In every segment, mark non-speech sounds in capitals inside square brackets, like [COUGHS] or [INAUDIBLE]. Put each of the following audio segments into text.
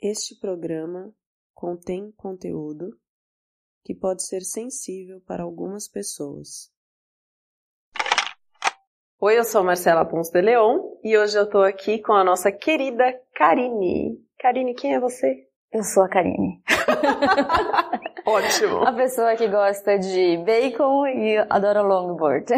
Este programa contém conteúdo que pode ser sensível para algumas pessoas. Oi, eu sou Marcela Ponce de Leon e hoje eu estou aqui com a nossa querida Karine. Karine, quem é você? Eu sou a Karine. [LAUGHS] Ótimo. A pessoa que gosta de bacon e adora longboard.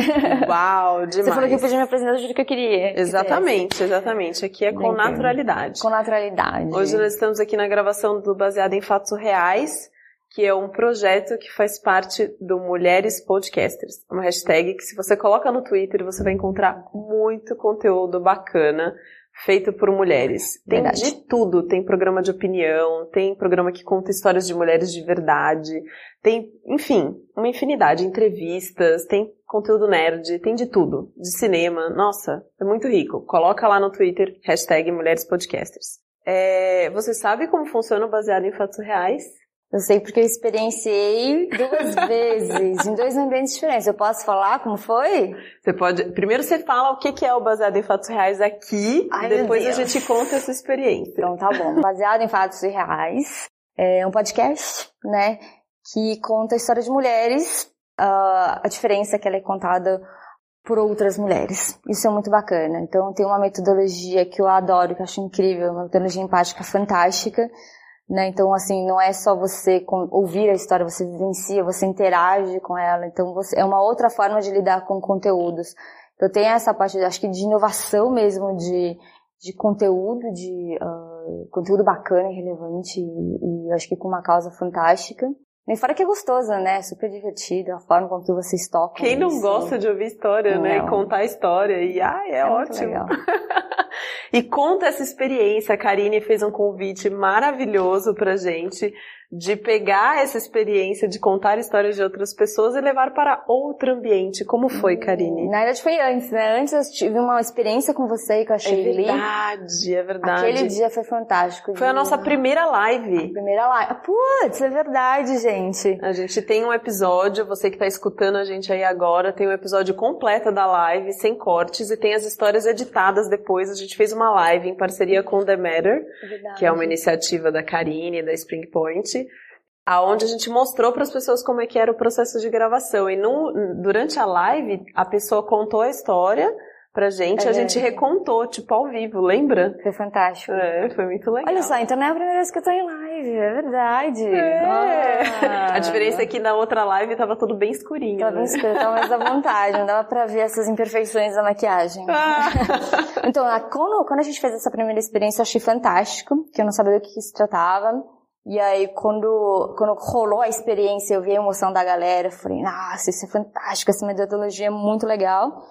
Uau, demais. [LAUGHS] Você falou que podia me apresentar do jeito que eu queria. Exatamente, exatamente. Aqui é com naturalidade. Com naturalidade. Hoje nós estamos aqui na gravação do Baseado em Fatos Reais, que é um projeto que faz parte do Mulheres Podcasters. Uma hashtag que se você coloca no Twitter, você vai encontrar muito conteúdo bacana feito por mulheres. Tem Verdade. de tudo, tem programa de opinião, tem programa que conta histórias de mulheres de verdade, tem, enfim, uma infinidade, entrevistas, tem conteúdo nerd, tem de tudo, de cinema, nossa, é muito rico. Coloca lá no Twitter, hashtag Mulheres Podcasters. É, você sabe como funciona o baseado em fatos reais? Eu sei porque eu experienciei duas [LAUGHS] vezes, em dois ambientes diferentes. Eu posso falar como foi? Você pode. Primeiro você fala o que é o baseado em fatos reais aqui, Ai, depois a gente conta essa experiência. Então tá bom. Baseado em fatos reais. É um podcast, né? Que conta a história de mulheres, a diferença é que ela é contada por outras mulheres. Isso é muito bacana. Então tem uma metodologia que eu adoro, que eu acho incrível, uma metodologia empática fantástica. Né? Então, assim, não é só você ouvir a história, você vivencia, você interage com ela. Então, você- é uma outra forma de lidar com conteúdos. Então, tem essa parte, acho que de inovação mesmo, de, de conteúdo, de ah, conteúdo bacana e relevante, e, e acho que com uma causa fantástica. Nem fora que é gostoso, né? Super divertido, a forma com que vocês tocam. Quem não isso. gosta de ouvir história, né? Não. E contar história. E ai, é, É ótimo. [LAUGHS] E conta essa experiência. A Karine fez um convite maravilhoso pra gente de pegar essa experiência de contar histórias de outras pessoas e levar para outro ambiente. Como foi, Karine? Na verdade foi antes, né? Antes eu tive uma experiência com você com a É Shirley. verdade, é verdade. Aquele dia foi fantástico. Foi a nossa primeira live. primeira live. Putz, é verdade, gente. A gente tem um episódio, você que está escutando a gente aí agora, tem um episódio completo da live, sem cortes, e tem as histórias editadas depois. A gente fez uma live em parceria com The Matter, É que é uma iniciativa da Karine, da Spring Point, aonde a gente mostrou para as pessoas como é que era o processo de gravação. E no, durante a live, a pessoa contou a história pra gente, É a gente recontou, tipo, ao vivo, lembra? Foi fantástico. É, foi muito legal. Olha só, então não é a primeira vez que eu tô em live, é verdade. É. Ah. A diferença é que na outra live tava tudo bem escurinho. Tava né? bem escuro, tava mais à vontade, não dava pra ver essas imperfeições da maquiagem. Ah. Então, quando a gente fez essa primeira experiência, eu achei fantástico, que eu não sabia do que se tratava. E aí, quando, quando rolou a experiência, eu vi a emoção da galera, falei, nossa, isso é fantástico, essa metodologia é muito legal.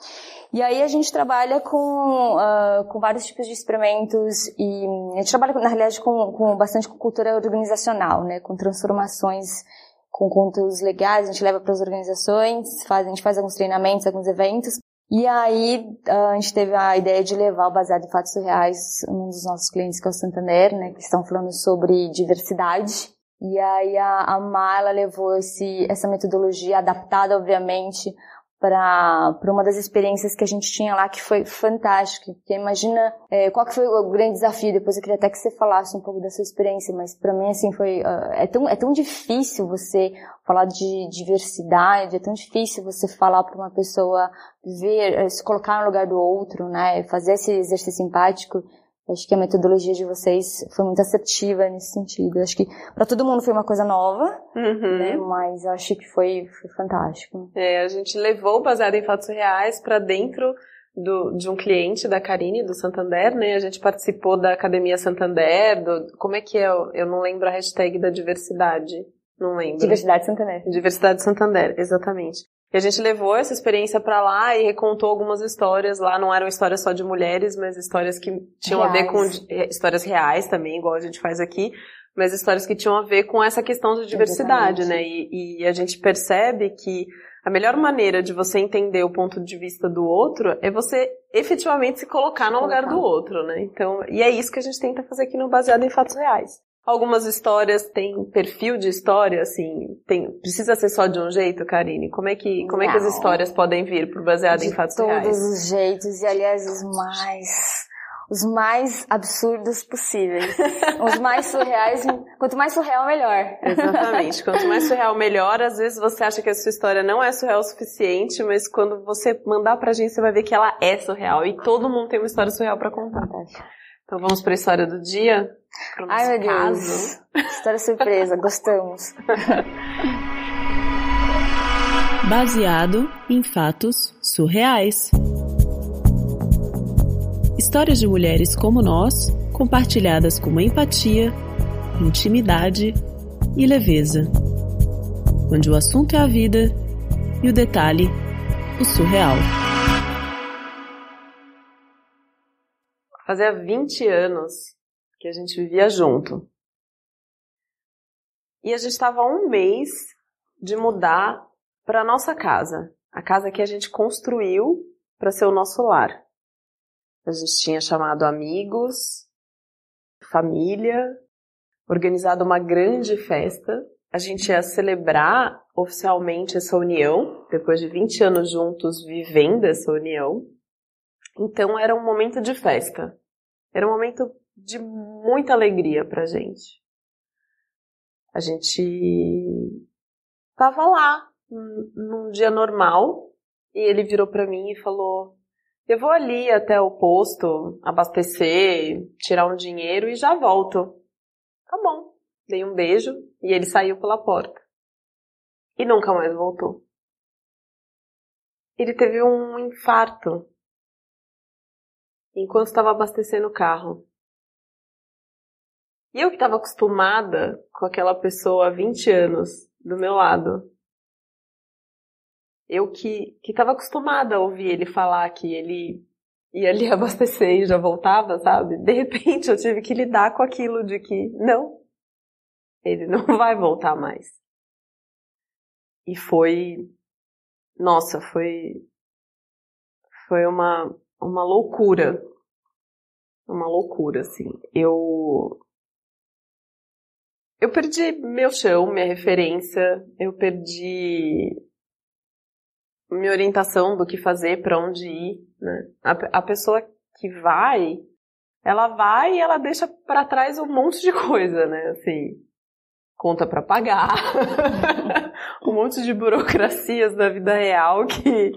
E aí a gente trabalha com, ah, com vários tipos de experimentos e a gente trabalha, na realidade, com, com bastante com cultura organizacional, né, com transformações com conteúdos legais, a gente leva para as organizações, faz, a gente faz alguns treinamentos, alguns eventos. E aí a gente teve a ideia de levar o baseado em fatos reais, um dos nossos clientes que é o Santander, né, que estão falando sobre diversidade. E aí a, a Mar, ela levou esse, essa metodologia adaptada, obviamente, para uma das experiências que a gente tinha lá, que foi fantástica. Porque imagina é, qual que foi o grande desafio. Depois eu queria até que você falasse um pouco da sua experiência, mas para mim assim foi ah, é tão é tão difícil você falar de diversidade, é tão difícil você falar para uma pessoa ver, eh, se colocar no lugar do outro, né, fazer esse exercício empático. Acho que a metodologia de vocês foi muito assertiva nesse sentido. Acho que para todo mundo foi uma coisa nova, Uhum. né? Mas acho que foi, foi fantástico. É, a gente levou o baseado em fatos reais para dentro do, de um cliente da Karine, do Santander, né? A gente participou da Academia Santander, do, como é que é? Eu não lembro a hashtag da diversidade. Não lembro. Diversidade Santander. Diversidade Santander, exatamente. E a gente levou essa experiência pra lá e recontou algumas histórias lá. Não eram histórias só de mulheres, mas histórias que tinham a ver com Reais. histórias reais também, igual a gente faz aqui, mas histórias que tinham a ver com essa questão de diversidade, né? E, e a gente percebe que a melhor maneira de você entender o ponto de vista do outro é você efetivamente se colocar no lugar Colocar. do outro, né? Então, e é isso que a gente tenta fazer aqui no Baseado em Fatos Reais. Algumas histórias têm perfil de história, assim, tem, precisa ser só de um jeito, Karine? Como é que, como é que as histórias podem vir pro baseado em de fatos todos reais? os jeitos e aliás os mais os mais absurdos possíveis. [LAUGHS] os mais surreais, quanto mais surreal, melhor. Exatamente. Quanto mais [LAUGHS] surreal, melhor. Às vezes você acha que a sua história não é surreal o suficiente, mas quando você mandar pra gente, você vai ver que ela é surreal. E todo mundo tem uma história surreal para contar. Então vamos para a história do dia? Ai, meu caso. Deus. História surpresa, [LAUGHS] gostamos. Baseado em fatos surreais. Histórias de mulheres como nós, compartilhadas com empatia, intimidade e leveza. Onde o assunto é a vida e o detalhe, o surreal. Fazia 20 anos que a gente vivia junto. E a gente estava um mês de mudar para nossa casa, a casa que a gente construiu para ser o nosso lar. A gente tinha chamado amigos, família, organizado uma grande festa. A gente ia celebrar oficialmente essa união, depois de 20 anos juntos vivendo essa união. Então era um momento de festa. Era um momento de muita alegria pra gente. A gente tava lá num dia normal e ele virou para mim e falou: eu vou ali até o posto, abastecer, tirar um dinheiro e já volto. Tá bom. Dei um beijo e ele saiu pela porta. E nunca mais voltou. Ele teve um infarto enquanto estava abastecendo o carro. E eu que estava acostumada com aquela pessoa há 20 anos do meu lado, eu que estava acostumada a ouvir ele falar que ele ia ali [LAUGHS] abastecer e já voltava, sabe? De repente eu tive que lidar com aquilo de que não, ele não [LAUGHS] vai voltar mais. E foi, nossa, foi, foi uma, uma loucura. Uma loucura, assim. Eu, eu perdi meu chão, minha referência, eu perdi minha orientação do que fazer, para onde ir, né? A, a pessoa que vai, ela vai e ela deixa para trás um monte de coisa, né? Assim, conta para pagar, [LAUGHS] um monte de burocracias da vida real que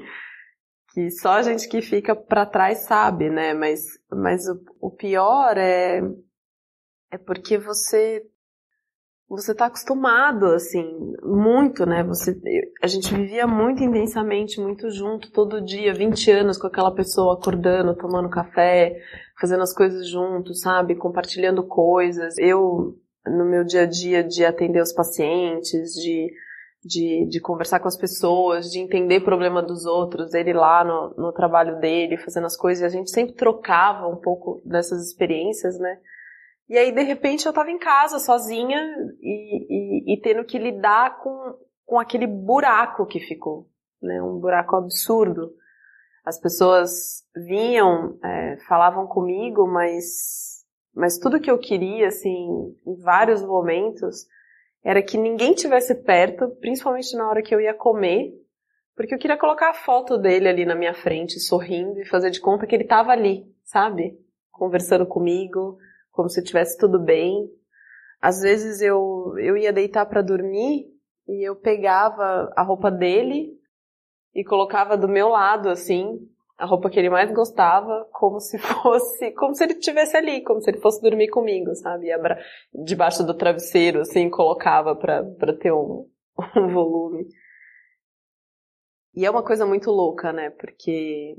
que só a gente que fica para trás sabe, né? Mas mas o, o pior é é porque você você está acostumado, assim, muito, né? Você, a gente vivia muito intensamente, muito junto, todo dia, 20 anos com aquela pessoa acordando, tomando café, fazendo as coisas juntos, sabe? Compartilhando coisas. Eu, no meu dia a dia, de atender os pacientes, de, de, de conversar com as pessoas, de entender o problema dos outros, ele lá no, no trabalho dele, fazendo as coisas, e a gente sempre trocava um pouco dessas experiências, né? E aí, de repente, eu estava em casa, sozinha, e, e, e, tendo que lidar com, com aquele buraco que ficou, né? Um buraco absurdo. As pessoas vinham, é, falavam comigo, mas, mas tudo que eu queria, assim, em vários momentos, era que ninguém tivesse perto, principalmente na hora que eu ia comer, porque eu queria colocar a foto dele ali na minha frente, sorrindo e fazer de conta que ele estava ali, sabe? Conversando comigo, como se tivesse tudo bem. Às vezes eu, eu ia deitar para dormir e eu pegava a roupa dele e colocava do meu lado, assim, a roupa que ele mais gostava, como se [LAUGHS] fosse, como se ele estivesse ali, como se ele fosse dormir comigo, sabe? E abra, debaixo do travesseiro, assim, colocava para ter um, [LAUGHS] um volume. E é uma coisa muito louca, né? Porque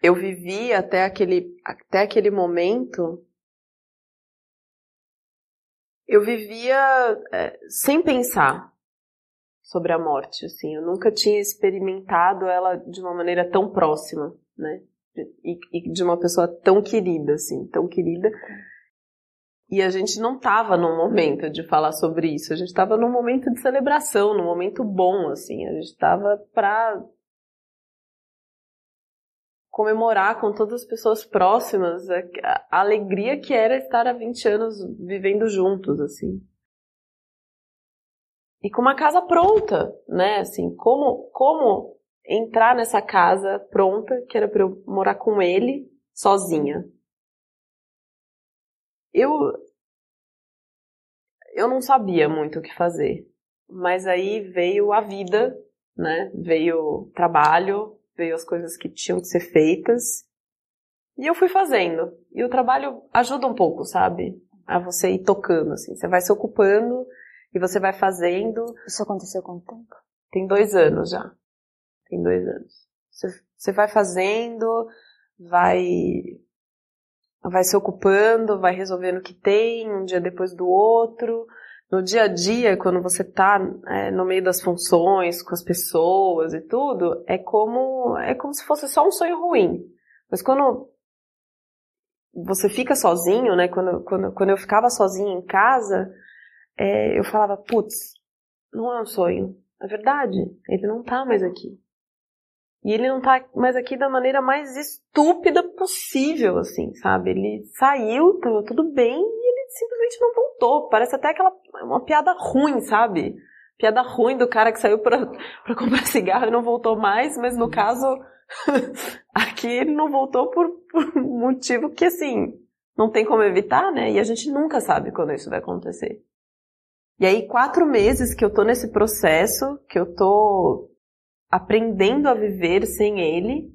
eu vivi até aquele, até aquele momento eu vivia é, sem pensar sobre a morte, assim, eu nunca tinha experimentado ela de uma maneira tão próxima, né, e, e de uma pessoa tão querida, assim, tão querida, e a gente não estava num momento de falar sobre isso, a gente estava num momento de celebração, num momento bom, assim, a gente estava para comemorar com todas as pessoas próximas a, a, alegria que era estar há 20 anos vivendo juntos, assim. E com uma casa pronta, né? Assim, como, como entrar nessa casa pronta, que era para eu morar com ele, sozinha. eu eu não sabia muito o que fazer. Mas aí veio a vida, né? Veio o trabalho, veio as coisas que tinham que ser feitas. E eu fui fazendo. E o trabalho ajuda um pouco, sabe? A você ir tocando, assim. Você vai se ocupando e você vai fazendo. Isso aconteceu com o tempo? Tem dois anos já. Tem dois anos. Você, vai fazendo, vai vai se ocupando, vai resolvendo o que tem, um dia depois do outro. No dia a dia, quando você está é, no meio das funções, com as pessoas e tudo, é como, é como se fosse só um sonho ruim. Mas quando você fica sozinho, né? Quando, quando, quando eu ficava sozinha em casa, é, eu falava, putz, não é um sonho. É verdade, ele não tá mais aqui. E ele não tá mais aqui da maneira mais estúpida possível, assim, sabe? Ele saiu, tava tudo bem, e ele simplesmente não voltou. Parece até aquela, uma piada ruim, sabe? Piada ruim do cara que saiu pra, pra comprar [LAUGHS] cigarro e não voltou mais, mas no caso, [LAUGHS] aqui ele não voltou por, por um motivo que, assim, não tem como evitar, né? E a gente nunca sabe quando isso vai acontecer. E aí, quatro meses que eu tô nesse processo, que eu tô aprendendo a viver sem ele.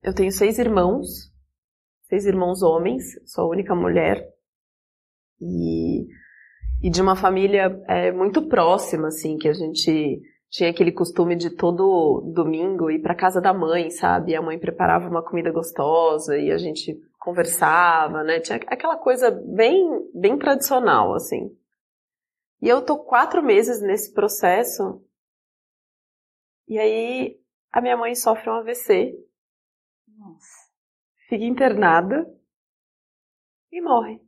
Eu tenho seis irmãos, seis irmãos homens, sou a única mulher. E, e de uma família é, muito próxima, assim, que a gente tinha aquele costume de todo domingo ir para casa da mãe, sabe? A mãe preparava uma comida gostosa e a gente conversava, né? Tinha aquela coisa bem, bem tradicional, assim. E eu tô quatro meses nesse processo e aí a minha mãe sofre um AVC. Nossa. Fica internada e morre.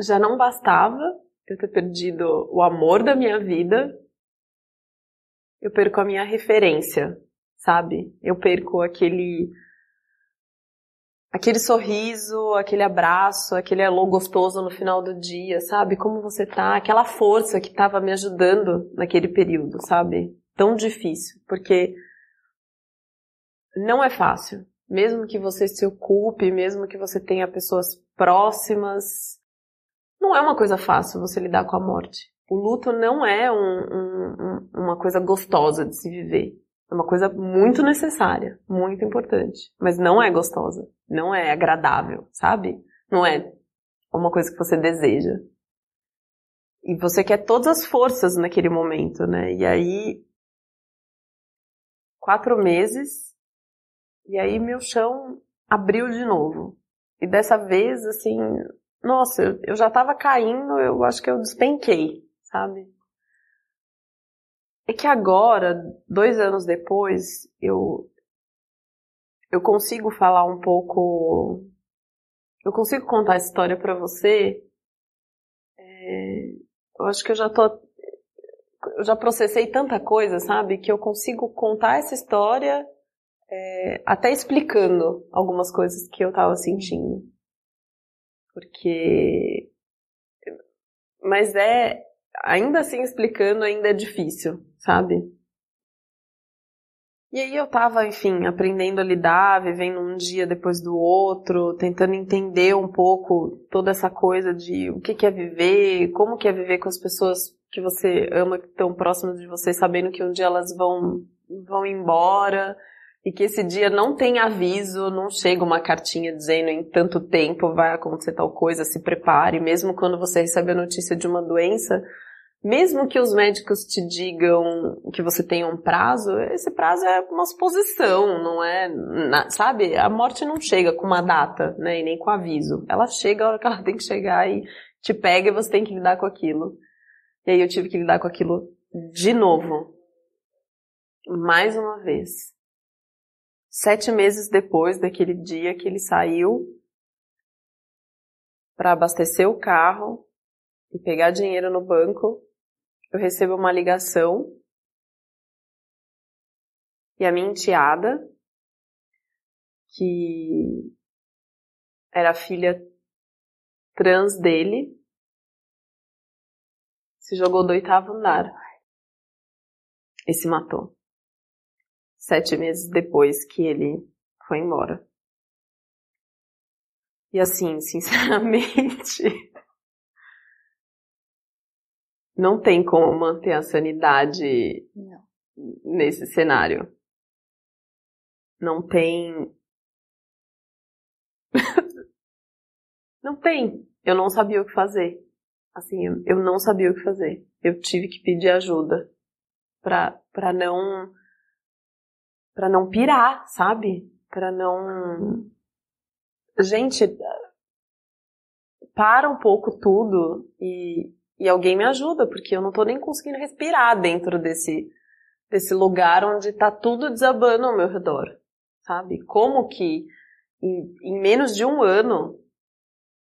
Já não bastava eu ter perdido o amor da minha vida, eu perco a minha referência, sabe? Eu perco aquele aquele sorriso, aquele abraço, aquele alô gostoso no final do dia, sabe? Como você tá? Aquela força que estava me ajudando naquele período, sabe? Tão difícil, porque não é fácil. Mesmo que você se ocupe, mesmo que você tenha pessoas próximas, não é uma coisa fácil você lidar com a morte. O luto não é um, um, uma coisa gostosa de se viver. É uma coisa muito necessária, muito importante, mas não é gostosa, não é agradável, sabe? Não é uma coisa que você deseja. E você quer todas as forças naquele momento, né? E aí, quatro meses, e aí meu chão abriu de novo. E dessa vez, assim, nossa, eu, já tava caindo, eu acho que eu despenquei, sabe? É que agora, dois anos depois, eu eu consigo falar um pouco, eu consigo contar essa história para você. É, eu acho que eu já tô, eu já processei tanta coisa, sabe, que eu consigo contar essa história é, até explicando algumas coisas que eu tava sentindo, porque, mas é ainda assim explicando ainda é difícil, sabe? E aí eu tava, enfim, aprendendo a lidar, vivendo um dia depois do outro, tentando entender um pouco toda essa coisa de o que, é viver, como que é viver com as pessoas que você ama, que estão próximas de você, sabendo que um dia elas vão, vão embora, e que esse dia não tem aviso, não chega uma cartinha dizendo em tanto tempo vai acontecer tal coisa, se prepare, mesmo quando você recebe a notícia de uma doença, mesmo que os médicos te digam que você tem um prazo, esse prazo é uma suposição, não é, sabe? A morte não chega com uma data, né, e nem com aviso. Ela chega a hora que ela [LAUGHS] tem que chegar e te pega e você tem que lidar com aquilo. E aí eu tive que lidar com aquilo de novo. Mais uma vez. Sete meses depois daquele dia que ele saiu para abastecer o carro e pegar dinheiro no banco, eu recebo uma ligação e a minha enteada, que era filha trans dele, se jogou do oitavo andar e se matou. Sete meses depois que ele foi embora. E assim, [LAUGHS] sinceramente, não tem como manter a sanidade Não. nesse cenário. Não tem. não tem. Eu não sabia o que fazer. Assim, eu, não sabia o que fazer. Eu tive que pedir ajuda pra, pra não. pra não pirar, sabe? Pra não. Gente, para um pouco tudo e, e alguém me ajuda, porque eu não tô nem conseguindo respirar dentro desse, desse lugar onde tá tudo desabando ao meu redor, sabe? Como que em, em menos de um ano,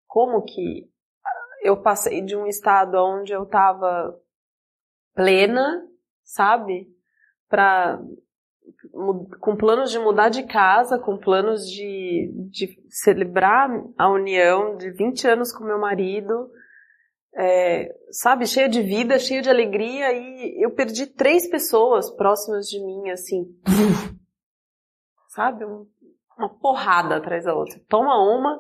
como que eu passei de um estado onde eu tava plena, sabe? Pra, com planos de mudar de casa, com planos de, de celebrar a união de 20 anos com meu marido, é, sabe, cheia de vida, cheia de alegria, e eu perdi três pessoas próximas de mim, assim, sabe, um- uma porrada atrás da outra. Toma uma,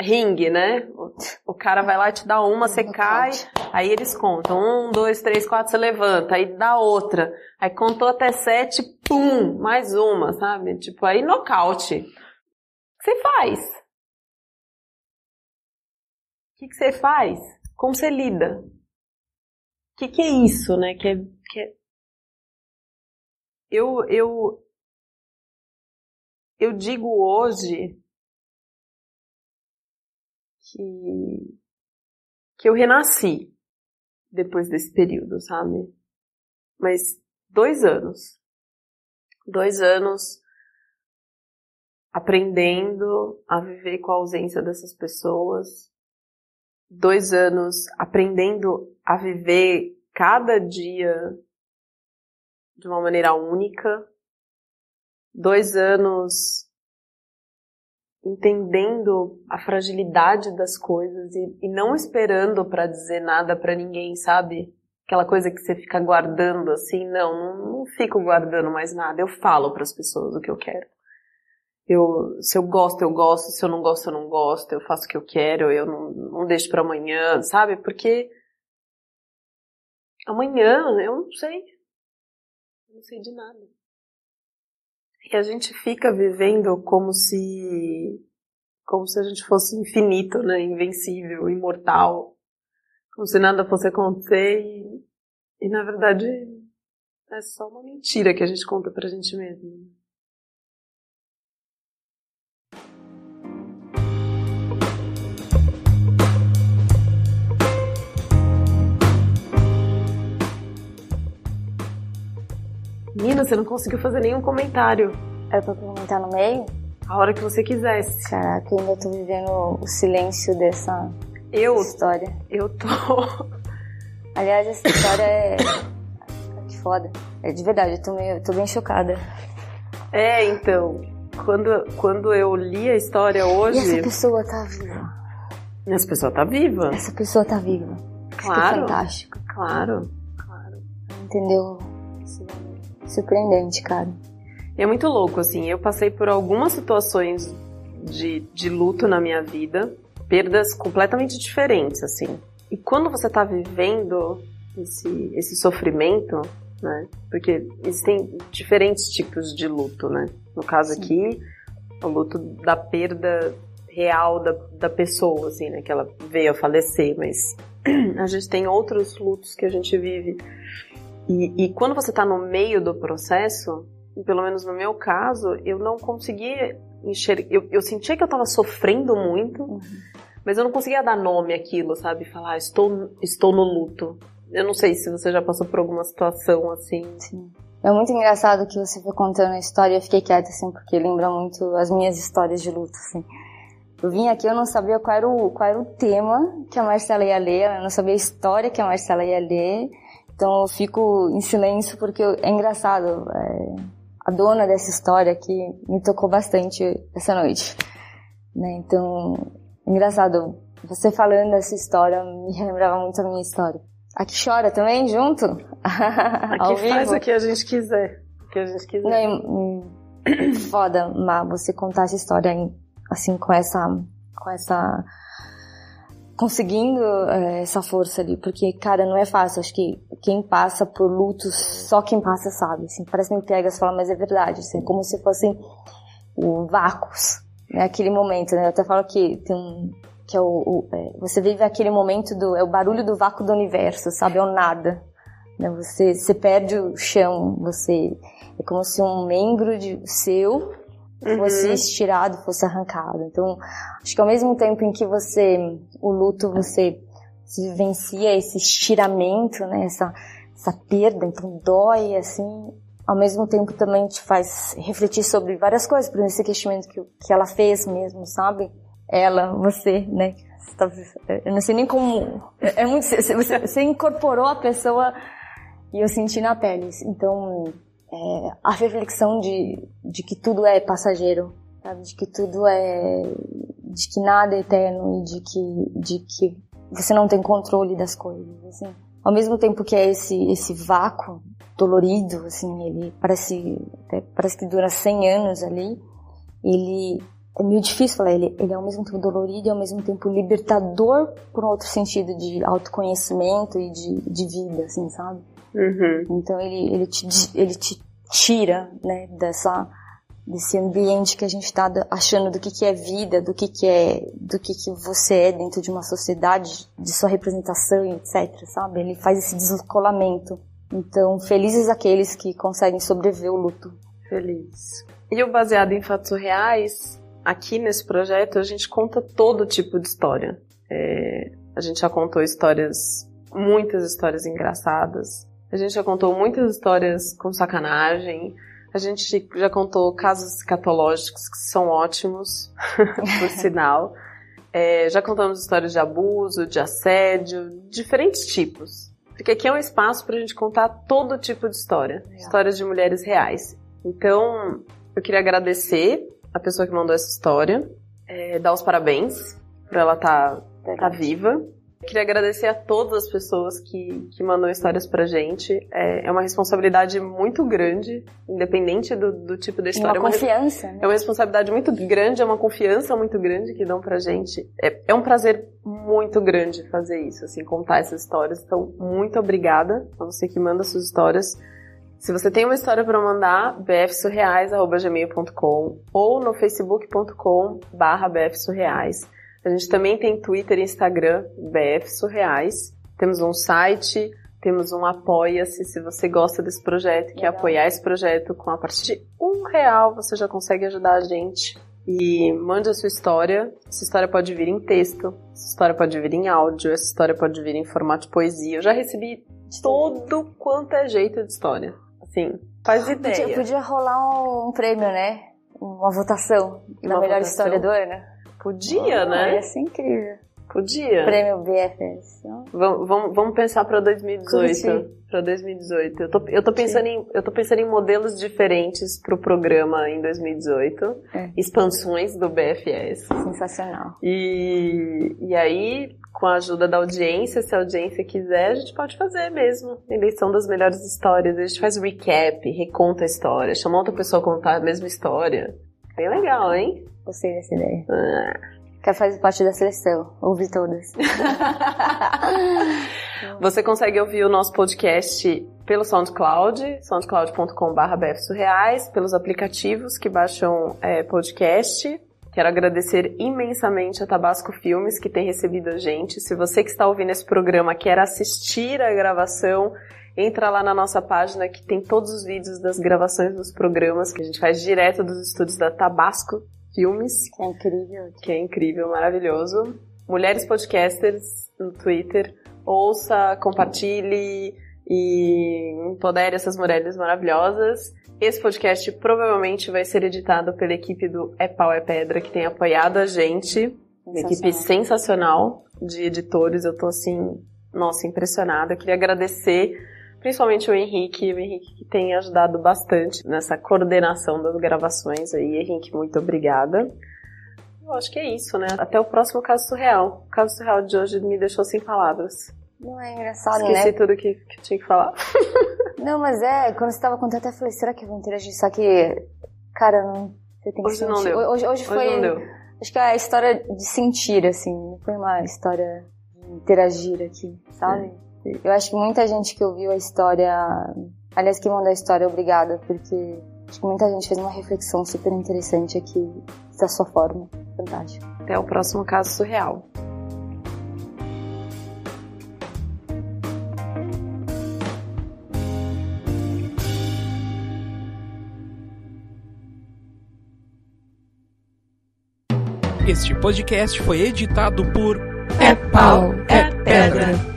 ringue, né? O, o cara vai lá e te dá uma, você cai, aí eles contam, um, dois, três, quatro, você levanta, aí dá outra, aí contou até sete, pum, mais uma, sabe? Tipo, aí nocaute. O que você faz? O que que você faz? Como você lida? O que, que é isso, né? Que é, que é... Eu, eu, eu digo hoje que, que eu renasci depois desse período, sabe? Mas dois anos. Dois anos aprendendo a viver com a ausência dessas pessoas. Dois anos aprendendo a viver cada dia de uma maneira única. Dois anos entendendo a fragilidade das coisas e, e não esperando para dizer nada para ninguém, sabe? Aquela coisa que você fica guardando assim, não, não, não fico guardando mais nada. Eu falo para as pessoas o que eu quero. Eu, se eu gosto, eu gosto. Se eu não gosto, eu não gosto. Eu faço o que eu quero. Eu não, não deixo para amanhã, sabe? Porque amanhã eu não sei. Eu não sei de nada. E a gente fica vivendo como se como se a gente fosse infinito, né, invencível, imortal, como se nada fosse acontecer e, e na verdade é só uma mentira que a gente conta pra gente mesmo. Nina, você não conseguiu fazer nenhum comentário. Era pra comentar no meio? A hora que você quisesse. Caraca, eu ainda tô vivendo o silêncio dessa Eu, história. eu tô. [LAUGHS] Aliás, essa história é. Que foda. É de verdade, eu tô, meio, tô bem chocada. É, então. Quando, quando eu li a história E essa hoje. pessoa tá viva. Essa pessoa tá viva. Essa pessoa tá viva. Isso que é Claro. fantástico. Claro. Claro. Entendeu? Surpreendente, cara. É muito louco, assim. Eu passei por algumas situações de, de luto na minha vida, perdas completamente diferentes, assim. E quando você tá vivendo esse, esse sofrimento, né? Porque existem diferentes tipos de luto, né? No caso Sim. aqui, o luto da perda real da, da pessoa, assim, né? Que ela veio a falecer, mas [CLEARS THROAT] a gente tem outros lutos que a gente vive. E, e quando você tá no meio do processo, pelo menos no meu caso, eu não conseguia enxergar. Eu, eu sentia que eu tava sofrendo muito, mas eu não conseguia dar nome àquilo, sabe? Falar, "Ah, estou, estou no luto. Eu não sei se você já passou por alguma situação assim. Sim. É muito engraçado que você foi contando a história e eu fiquei quieta, assim, porque lembra muito as minhas histórias de luto, assim. Eu vim aqui, eu não sabia qual era o, qual era o tema que a Marcela ia ler, eu não sabia a história que a Marcela ia ler, então eu fico em silêncio porque é engraçado. é, a dona dessa história aqui me tocou bastante essa noite, né? Então, engraçado. Você falando dessa história me [LAUGHS] lembrava muito a minha história. Aqui chora também, junto? [LAUGHS] Ao Aqui faz o que a gente quiser. O que a gente quiser. Não, [COUGHS] foda, Má, você contar essa história assim com essa com essa conseguindo é, essa força ali, porque, cara, não é fácil. Acho que quem passa por lutos, só quem passa sabe. Assim, parece que me pega e fala, mas é verdade. Assim, como se fossem vácuos, né? Aquele momento, né? Eu até falo que tem um, que é o, o é, você vive aquele momento do, é o barulho do vácuo do universo, sabe? É o nada. Né? Você, você perde o chão, você, é como se um membro de seu fosse uhum. estirado, fosse arrancado. Então, acho que ao mesmo tempo em que você, o luto, você vivencia esse estiramento, né, essa, essa perda, então dói, assim, ao mesmo tempo também te faz refletir sobre várias coisas, por exemplo, esse questionamento que, que ela fez mesmo, sabe? Ela, você, né? Você tá, eu não sei nem como. É, é muito. Você, você incorporou a pessoa e eu senti na pele. Então, é, a reflexão de, de que tudo é passageiro, sabe? de que tudo é. de que nada é eterno e de que, de que você não tem controle das coisas. Assim. Ao mesmo tempo que é esse, esse vácuo dolorido, assim, ele parece, parece que dura 100 anos ali, ele é meio difícil falar, ele, ele é ao mesmo tempo dolorido e ao mesmo tempo libertador por um outro sentido de autoconhecimento e de, de vida, assim, sabe? Uhum. Então ele, ele, te, ele te tira, né, dessa, desse ambiente que a gente está achando do que, que é vida, do que, que é, do que, que você é dentro de uma sociedade, de sua representação, etc, sabe? Ele faz esse descolamento. Então, felizes aqueles que conseguem sobreviver o luto. Feliz. E o baseado em fatos reais, aqui nesse projeto a gente conta todo tipo de história. É, a gente já contou histórias, muitas histórias engraçadas, a gente já contou muitas histórias com sacanagem. A gente já contou casos escatológicos que são ótimos, [LAUGHS] por sinal. É, já contamos histórias de abuso, de assédio, diferentes tipos. Porque aqui é um espaço para a gente contar todo tipo de história. Legal. Histórias de mulheres reais. Então, eu queria agradecer a pessoa que mandou essa história, é, dar os parabéns por ela estar tá, tá viva Queria agradecer a todas as pessoas que, que mandam histórias pra gente. É, é uma responsabilidade muito grande, independente do, do tipo de história. Uma confiança, né? É uma responsabilidade muito grande, é uma confiança muito grande que dão pra gente. É, é um prazer muito grande fazer isso, assim, contar essas histórias. Então, muito obrigada a você que manda suas histórias. Se você tem uma história para mandar, bfsurreais.gmail.com ou no facebook.com barra bfsurreais. A gente também tem Twitter e Instagram, BF Surreais. Temos um site, temos um Apoia-se, se você gosta desse projeto, que é apoiar esse projeto com a partir de um real, você já consegue ajudar a gente. E mande a sua história. Essa história pode vir em texto, essa história pode vir em áudio, essa história pode vir em formato de poesia. Eu já recebi todo quanto é jeito de história. Assim, faz ideia. Podia, podia rolar um prêmio, né? Uma votação Uma da melhor votação. história do ano. Podia, né? Ia ser incrível. Podia. Prêmio BFS. Vamos, vamos, vamos pensar para 2018. Para 2018. Eu tô, eu tô pensando em, eu tô pensando em modelos diferentes para o programa em 2018. É. Expansões do BFS. Sensacional. E, e aí, com a ajuda da audiência, se a audiência quiser, a gente pode fazer mesmo. Eleição das melhores histórias. A gente faz recap, reconta a história, chama outra pessoa a contar a mesma história. Bem legal, hein? Gostei dessa ideia. Ah. Quer fazer parte da seleção, ouvir todas. [LAUGHS] Você consegue ouvir o nosso podcast pelo SoundCloud, soundcloud.com.br pelos aplicativos que baixam é, podcast. Quero agradecer imensamente a Tabasco Filmes que tem recebido a gente. Se você que está ouvindo esse programa quer assistir a gravação, entra lá na nossa página que tem todos os vídeos das gravações dos programas que a gente faz direto dos estúdios da Tabasco Filmes. Que é incrível. Que é incrível, maravilhoso. Mulheres Podcasters no Twitter. Ouça, compartilhe e empodere essas mulheres maravilhosas. Esse podcast provavelmente vai ser editado pela equipe do É Pau é Pedra, que tem apoiado a gente. Uma equipe sensacional de editores. Eu tô assim, nossa, impressionada. queria agradecer principalmente o Henrique, o Henrique que tem ajudado bastante nessa coordenação das gravações aí. Henrique, muito obrigada. Eu acho que é isso, né? Até o próximo caso surreal. O caso surreal de hoje me deixou sem palavras. Não é engraçado, Esqueci né? Esqueci tudo que, que tinha que falar. [LAUGHS] não, mas é, quando você tava contando, eu até falei, será que eu vou interagir? Só que, cara, não, você tem que hoje sentir. Não deu. Hoje, hoje, foi. Hoje não deu. Acho que é a história de sentir, assim, não foi uma história de interagir aqui, sabe? É. Eu acho que muita gente que ouviu a história, aliás, que mandou a história, obrigada, porque acho que muita gente fez uma reflexão super interessante aqui da sua forma. Fantástico. Até o próximo caso surreal. Este podcast foi editado por É Pau, É Pedra.